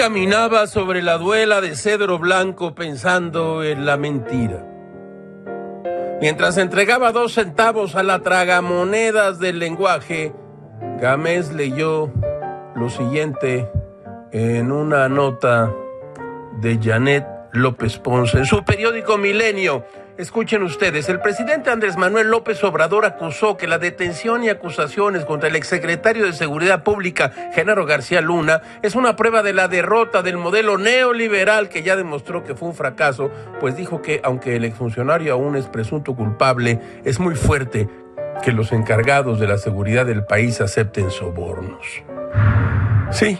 caminaba sobre la duela de cedro blanco pensando en la mentira. Mientras entregaba dos centavos a la tragamonedas del lenguaje, Gámez leyó lo siguiente en una nota de Janet López Ponce en su periódico Milenio. Escuchen ustedes, el presidente Andrés Manuel López Obrador acusó que la detención y acusaciones contra el exsecretario de Seguridad Pública, Genaro García Luna, es una prueba de la derrota del modelo neoliberal que ya demostró que fue un fracaso, pues dijo que aunque el exfuncionario aún es presunto culpable, es muy fuerte que los encargados de la seguridad del país acepten sobornos. Sí,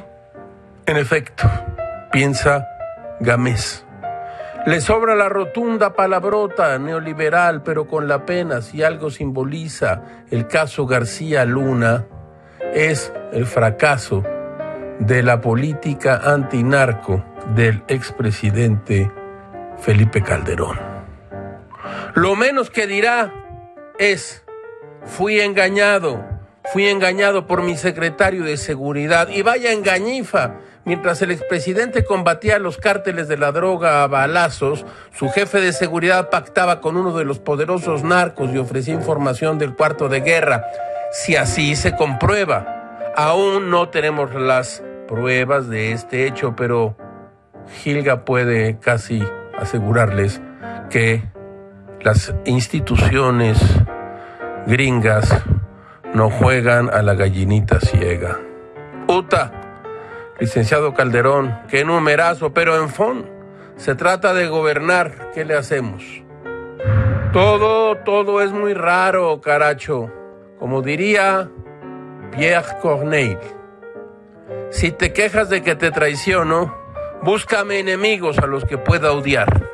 en efecto, piensa Gamés. Le sobra la rotunda palabrota neoliberal, pero con la pena, si algo simboliza el caso García Luna, es el fracaso de la política antinarco del expresidente Felipe Calderón. Lo menos que dirá es, fui engañado, fui engañado por mi secretario de seguridad y vaya engañifa Mientras el expresidente combatía los cárteles de la droga a balazos, su jefe de seguridad pactaba con uno de los poderosos narcos y ofrecía información del cuarto de guerra. Si así se comprueba, aún no tenemos las pruebas de este hecho, pero Gilga puede casi asegurarles que las instituciones gringas no juegan a la gallinita ciega. Uta, Licenciado Calderón, qué numerazo, pero en fondo se trata de gobernar. ¿Qué le hacemos? Todo, todo es muy raro, caracho. Como diría Pierre Corneille, si te quejas de que te traiciono, búscame enemigos a los que pueda odiar.